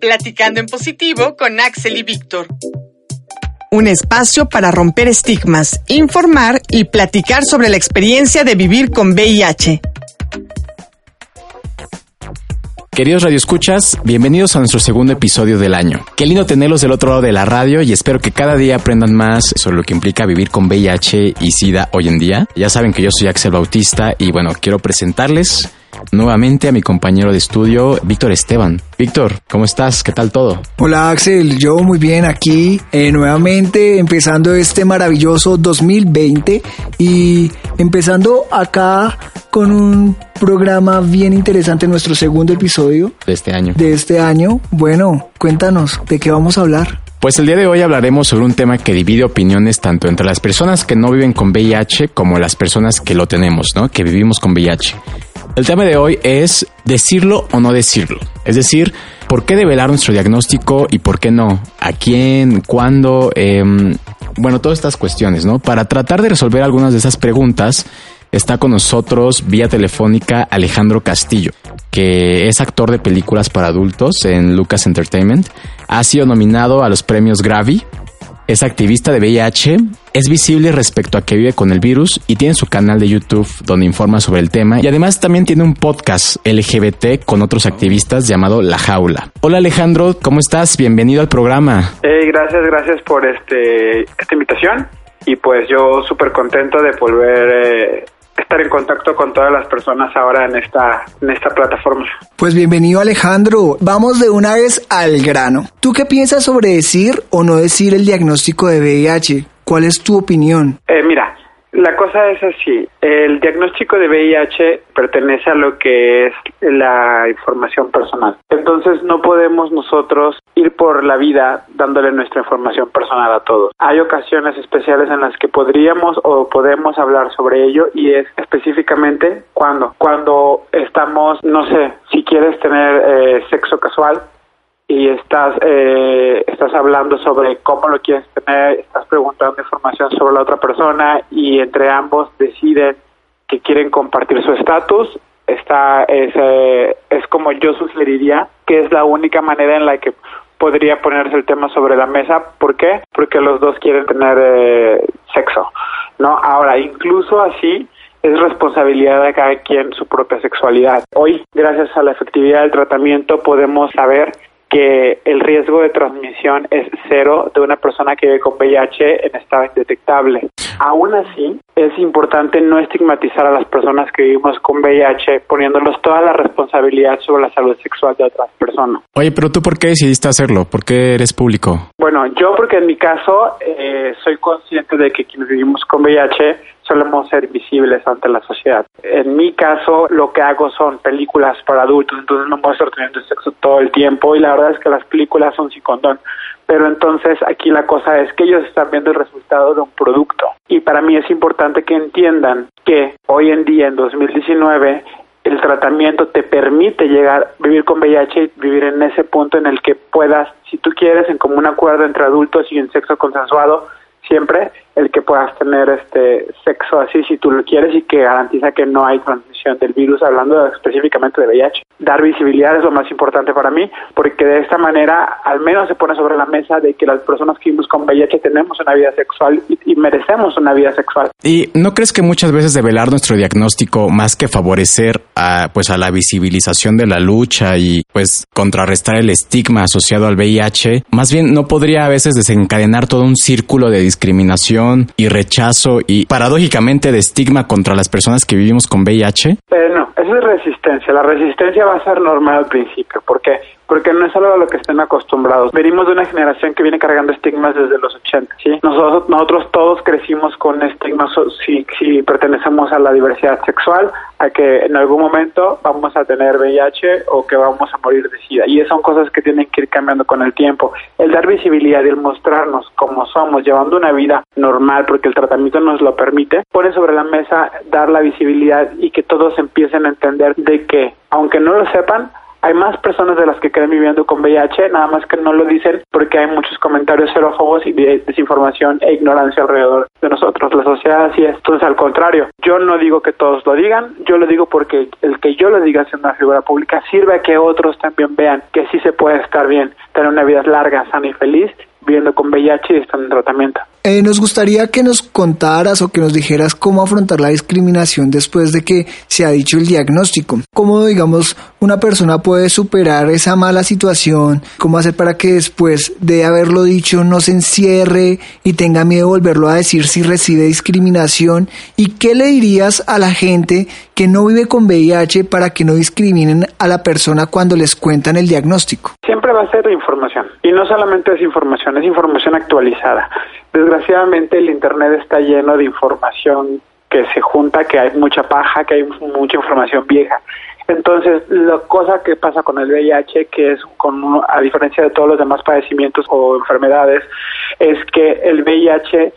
Platicando en positivo con Axel y Víctor. Un espacio para romper estigmas, informar y platicar sobre la experiencia de vivir con VIH. Queridos radioescuchas, bienvenidos a nuestro segundo episodio del año. Qué lindo tenerlos del otro lado de la radio y espero que cada día aprendan más sobre lo que implica vivir con VIH y SIDA hoy en día. Ya saben que yo soy Axel Bautista y bueno, quiero presentarles nuevamente a mi compañero de estudio, Víctor Esteban. Víctor, ¿cómo estás? ¿Qué tal todo? Hola Axel, yo muy bien aquí, eh, nuevamente empezando este maravilloso 2020 y empezando acá con un programa bien interesante, nuestro segundo episodio de este año. De este año. Bueno, cuéntanos, ¿de qué vamos a hablar? Pues el día de hoy hablaremos sobre un tema que divide opiniones tanto entre las personas que no viven con VIH como las personas que lo tenemos, ¿no? Que vivimos con VIH. El tema de hoy es decirlo o no decirlo. Es decir, ¿por qué develar nuestro diagnóstico y por qué no? ¿A quién? ¿Cuándo? Em, bueno, todas estas cuestiones, ¿no? Para tratar de resolver algunas de esas preguntas, está con nosotros vía telefónica Alejandro Castillo, que es actor de películas para adultos en Lucas Entertainment. Ha sido nominado a los premios Gravy es activista de VIH, es visible respecto a que vive con el virus y tiene su canal de YouTube donde informa sobre el tema y además también tiene un podcast LGBT con otros activistas llamado La Jaula. Hola Alejandro, ¿cómo estás? Bienvenido al programa. Eh, gracias, gracias por este esta invitación y pues yo súper contento de volver eh, estar en contacto con todas las personas ahora en esta, en esta plataforma. Pues bienvenido Alejandro. Vamos de una vez al grano. ¿Tú qué piensas sobre decir o no decir el diagnóstico de VIH? ¿Cuál es tu opinión? Eh, mira, la cosa es así, el diagnóstico de VIH pertenece a lo que es la información personal. Entonces no podemos nosotros ir por la vida dándole nuestra información personal a todos. Hay ocasiones especiales en las que podríamos o podemos hablar sobre ello y es específicamente cuando, cuando estamos, no sé, si quieres tener eh, sexo casual, y estás eh, estás hablando sobre cómo lo quieres tener, estás preguntando información sobre la otra persona y entre ambos deciden que quieren compartir su estatus, está es, eh, es como yo sugeriría que es la única manera en la que podría ponerse el tema sobre la mesa. ¿Por qué? Porque los dos quieren tener eh, sexo, ¿no? Ahora, incluso así, es responsabilidad de cada quien su propia sexualidad. Hoy, gracias a la efectividad del tratamiento, podemos saber que el riesgo de transmisión es cero de una persona que vive con VIH en estado indetectable. Aún así, es importante no estigmatizar a las personas que vivimos con VIH poniéndolos toda la responsabilidad sobre la salud sexual de otras personas. Oye, pero tú por qué decidiste hacerlo? ¿Por qué eres público? Bueno, yo porque en mi caso eh, soy consciente de que quienes vivimos con VIH solemos ser visibles ante la sociedad. En mi caso, lo que hago son películas para adultos, entonces no puedo estar teniendo sexo todo el tiempo y la verdad es que las películas son sin condón. Pero entonces aquí la cosa es que ellos están viendo el resultado de un producto. Y para mí es importante que entiendan que hoy en día, en 2019, el tratamiento te permite llegar, vivir con VIH y vivir en ese punto en el que puedas, si tú quieres, en común acuerdo entre adultos y en sexo consensuado, siempre el que puedas tener este sexo así si tú lo quieres y que garantiza que no hay transmisión del virus, hablando específicamente de VIH. Dar visibilidad es lo más importante para mí, porque de esta manera al menos se pone sobre la mesa de que las personas que vivimos con VIH tenemos una vida sexual y, y merecemos una vida sexual. ¿Y no crees que muchas veces develar nuestro diagnóstico, más que favorecer a, pues, a la visibilización de la lucha y pues contrarrestar el estigma asociado al VIH, más bien no podría a veces desencadenar todo un círculo de discriminación y rechazo y paradójicamente de estigma contra las personas que vivimos con VIH? Eh, no, eso es resistencia. La resistencia va a ser normal al principio. ¿Por qué? Porque no es algo a lo que estén acostumbrados. Venimos de una generación que viene cargando estigmas desde los 80, ¿sí? Nosotros, nosotros todos crecimos con estigmas si, si pertenecemos a la diversidad sexual, a que en algún momento vamos a tener VIH o que vamos a morir de SIDA. Y son cosas que tienen que ir cambiando con el tiempo. El dar visibilidad y el mostrarnos como somos, llevando una vida normal, porque el tratamiento nos lo permite, pone sobre la mesa dar la visibilidad y que todos empiecen a entender de que, aunque no lo sepan, Hay más personas de las que creen viviendo con VIH, nada más que no lo dicen porque hay muchos comentarios xerófobos y de desinformación e ignorancia alrededor de nosotros. La sociedad así es. Entonces, al contrario, yo no digo que todos lo digan, yo lo digo porque el que yo lo diga siendo una figura pública sirve a que otros también vean que sí se puede estar bien, tener una vida larga, sana y feliz viviendo con VIH y están en tratamiento. Eh, nos gustaría que nos contaras o que nos dijeras cómo afrontar la discriminación después de que se ha dicho el diagnóstico. Cómo, digamos, una persona puede superar esa mala situación, cómo hacer para que después de haberlo dicho no se encierre y tenga miedo de volverlo a decir si recibe discriminación. ¿Y qué le dirías a la gente que no vive con VIH para que no discriminen a la persona cuando les cuentan el diagnóstico? Siempre va a ser información. Y no solamente es información, es información actualizada. Desgraciadamente el Internet está lleno de información que se junta, que hay mucha paja, que hay mucha información vieja. Entonces, la cosa que pasa con el VIH, que es con a diferencia de todos los demás padecimientos o enfermedades, es que el VIH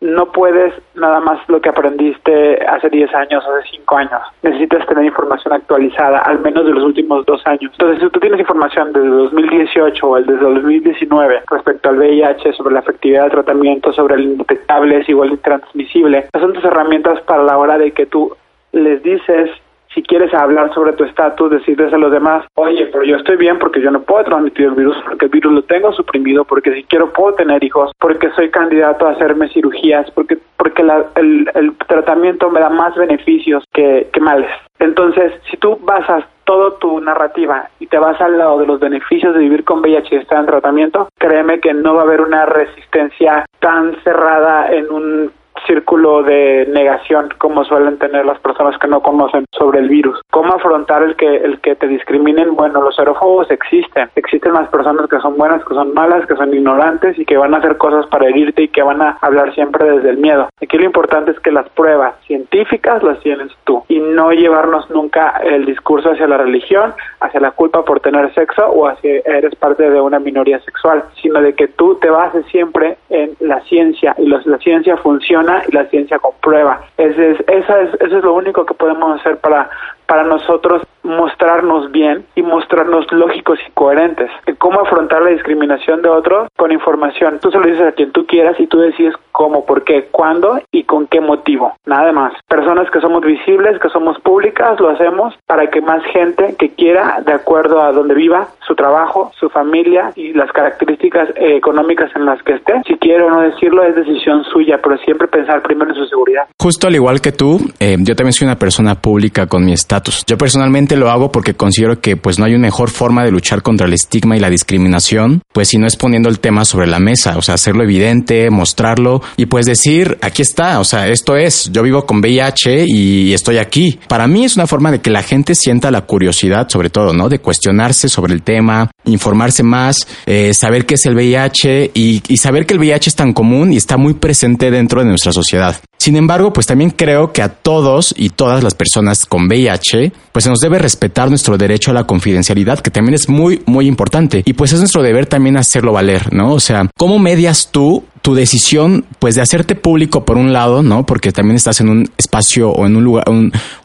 no puedes nada más lo que aprendiste hace 10 años, hace 5 años. Necesitas tener información actualizada, al menos de los últimos dos años. Entonces, si tú tienes información desde 2018 o desde 2019 respecto al VIH, sobre la efectividad del tratamiento, sobre el indetectable, es igual de transmisible, son tus herramientas para la hora de que tú les dices si quieres hablar sobre tu estatus, decirles a los demás, oye, pero yo estoy bien porque yo no puedo transmitir el virus, porque el virus lo tengo suprimido, porque si quiero puedo tener hijos, porque soy candidato a hacerme cirugías, porque, porque el, el, tratamiento me da más beneficios que, que males. Entonces, si tú basas toda tu narrativa y te vas al lado de los beneficios de vivir con VIH y estar en tratamiento, créeme que no va a haber una resistencia tan cerrada en un círculo de negación como suelen tener las personas que no conocen sobre el virus. ¿Cómo afrontar el que el que te discriminen? Bueno, los xerofobos existen. Existen las personas que son buenas, que son malas, que son ignorantes y que van a hacer cosas para herirte y que van a hablar siempre desde el miedo. Aquí lo importante es que las pruebas científicas las tienes tú y no llevarnos nunca el discurso hacia la religión, hacia la culpa por tener sexo o hacia eres parte de una minoría sexual, sino de que tú te bases siempre en la ciencia y la ciencia funciona y la ciencia comprueba. Ese es, esa es, eso es lo único que podemos hacer para, para nosotros mostrarnos bien y mostrarnos lógicos y coherentes. ¿Cómo afrontar la discriminación de otros? Con información. Tú se lo dices a quien tú quieras y tú decides cómo, por qué, cuándo y con qué motivo. Nada más. Personas que somos visibles, que somos públicas, lo hacemos para que más gente que quiera, de acuerdo a donde viva, su trabajo, su familia y las características eh, económicas en las que esté, si quiere o no decirlo, es decisión suya, pero siempre pensar primero en su seguridad. Justo al igual que tú, eh, yo también soy una persona pública con mi estatus. Yo personalmente lo hago porque considero que pues no hay una mejor forma de luchar contra el estigma y la discriminación, pues si no es poniendo el tema sobre la mesa, o sea, hacerlo evidente, mostrarlo y pues decir, aquí está, o sea, esto es, yo vivo con VIH y estoy aquí. Para mí es una forma de que la gente sienta la curiosidad, sobre todo, ¿no? De cuestionarse sobre el tema, informarse más, eh, saber qué es el VIH y, y saber que el VIH es tan común y está muy presente dentro de nuestra sociedad. Sin embargo, pues también creo que a todos y todas las personas con VIH, pues se nos debe respetar nuestro derecho a la confidencialidad, que también es muy, muy importante. Y pues es nuestro deber también hacerlo valer, ¿no? O sea, ¿cómo medias tú tu decisión, pues, de hacerte público por un lado, ¿no? Porque también estás en un espacio o en un lugar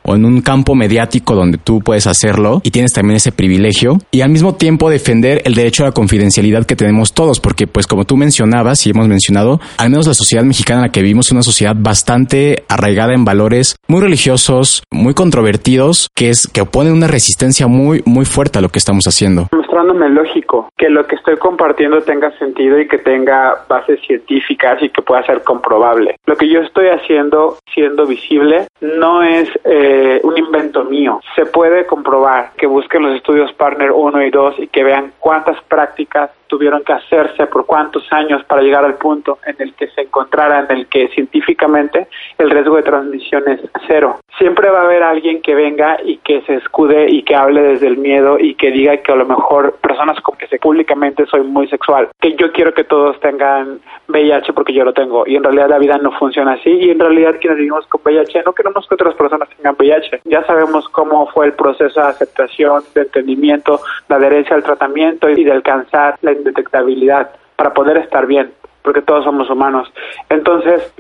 o en un campo mediático donde tú puedes hacerlo y tienes también ese privilegio y al mismo tiempo defender el derecho a la confidencialidad que tenemos todos, porque pues como tú mencionabas y hemos mencionado, al menos la sociedad mexicana en la que vivimos es una sociedad bastante arraigada en valores muy religiosos, muy controvertidos, que es que oponen una resistencia muy muy fuerte a lo que estamos haciendo. Mostrándome lógico que lo que estoy compartiendo tenga sentido y que tenga bases científicas y que pueda ser comprobable. Lo que yo estoy haciendo siendo visible no es eh, un invento mío. Se puede comprobar que busquen los estudios Partner 1 y 2 y que vean cuántas prácticas tuvieron que hacerse por cuántos años para llegar al punto en el que se encontrara en el que científicamente el riesgo de transmisión es cero. Siempre va a haber alguien que venga y que se escude y que hable desde el miedo y que diga que a lo mejor personas como que se públicamente soy muy sexual, que yo quiero que todos tengan VIH porque yo lo tengo y en realidad la vida no funciona así y en realidad quienes vivimos con VIH no queremos que otras personas tengan VIH. Ya sabemos cómo fue el proceso de aceptación, de entendimiento, de adherencia al tratamiento y de alcanzar la indetectabilidad para poder estar bien, porque todos somos humanos. Entonces,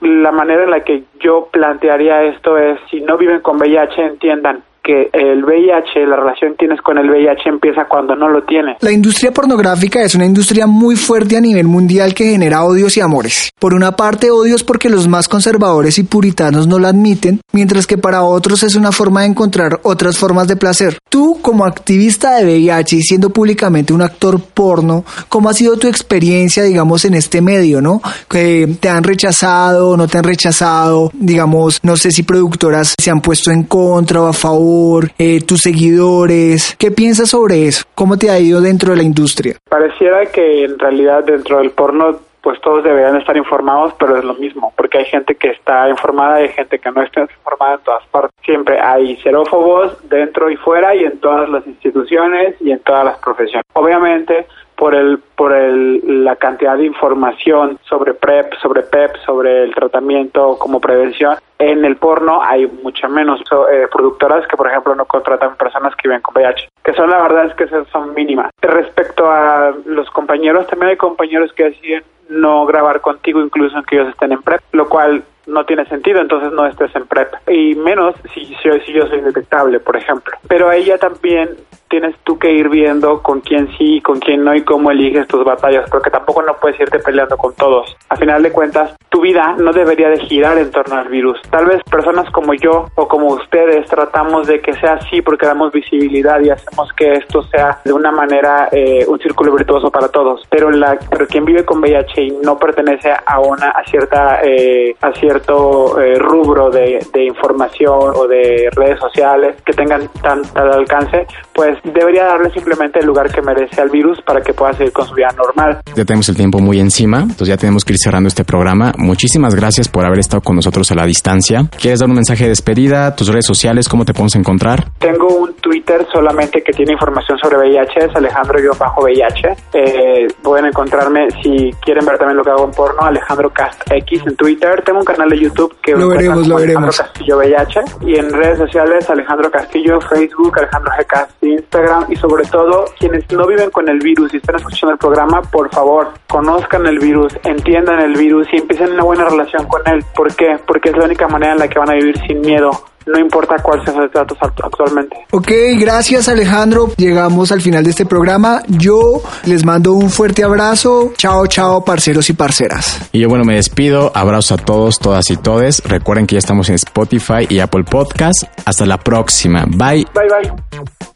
la manera en la que yo plantearía esto es, si no viven con VIH, entiendan que el VIH, la relación que tienes con el VIH empieza cuando no lo tienes. La industria pornográfica es una industria muy fuerte a nivel mundial que genera odios y amores. Por una parte odios porque los más conservadores y puritanos no la admiten, mientras que para otros es una forma de encontrar otras formas de placer. Tú, como activista de VIH y siendo públicamente un actor porno, ¿cómo ha sido tu experiencia, digamos, en este medio, no? Que te han rechazado, no te han rechazado, digamos, no sé si productoras se han puesto en contra o a favor, eh, tus seguidores. ¿Qué piensas sobre eso? ¿Cómo te ha ido dentro de la industria? Pareciera que en realidad dentro del porno pues todos deberían estar informados, pero es lo mismo, porque hay gente que está informada y hay gente que no está informada en todas partes. Siempre hay xerófobos dentro y fuera y en todas las instituciones y en todas las profesiones. Obviamente, por el por el, la cantidad de información sobre PrEP, sobre PEP, sobre el tratamiento como prevención. En el porno hay mucha menos eh, productoras que, por ejemplo, no contratan personas que viven con VIH, que son la verdad es que son mínimas. Respecto a los compañeros, también hay compañeros que deciden no grabar contigo incluso aunque ellos estén en PrEP, lo cual no tiene sentido, entonces no estés en PrEP. Y menos si, si, si yo soy detectable, por ejemplo. Pero ella también tienes tú que ir viendo con quién sí, con quién no y cómo eliges tus batallas, porque tampoco no puedes irte peleando con todos. A final de cuentas, tu vida no debería de girar en torno al virus. Tal vez personas como yo o como ustedes tratamos de que sea así porque damos visibilidad y hacemos que esto sea de una manera eh, un círculo virtuoso para todos. Pero la, pero quien vive con VIH y no pertenece a una a cierta eh, a cierto eh, rubro de, de información o de redes sociales que tengan tan tal alcance, pues debería darle simplemente el lugar que merece al virus para que pueda seguir con su vida normal. Ya tenemos el tiempo muy encima, entonces ya tenemos que ir cerrando este programa. Muchísimas gracias por haber estado con nosotros a la distancia. ¿Quieres dar un mensaje de despedida? ¿Tus redes sociales? ¿Cómo te podemos encontrar? Tengo un Twitter solamente que tiene información sobre VIH, es Alejandro-VIH. Eh, pueden encontrarme, si quieren ver también lo que hago en porno, Alejandro Cast X en Twitter. Tengo un canal de YouTube que lo veremos, lo veremos. Castillo VIH. Y en redes sociales, Alejandro Castillo, Facebook, Alejandro G. Instagram. Y sobre todo, quienes no viven con el virus y están escuchando el programa, por favor, conozcan el virus, entiendan el virus y empiecen una buena relación con él. ¿Por qué? Porque es la única manera en la que van a vivir sin miedo no importa cuál sea su estatus actualmente. Ok, gracias Alejandro. Llegamos al final de este programa. Yo les mando un fuerte abrazo. Chao, chao, parceros y parceras. Y yo, bueno, me despido. Abrazo a todos, todas y todes. Recuerden que ya estamos en Spotify y Apple Podcast. Hasta la próxima. Bye. Bye, bye.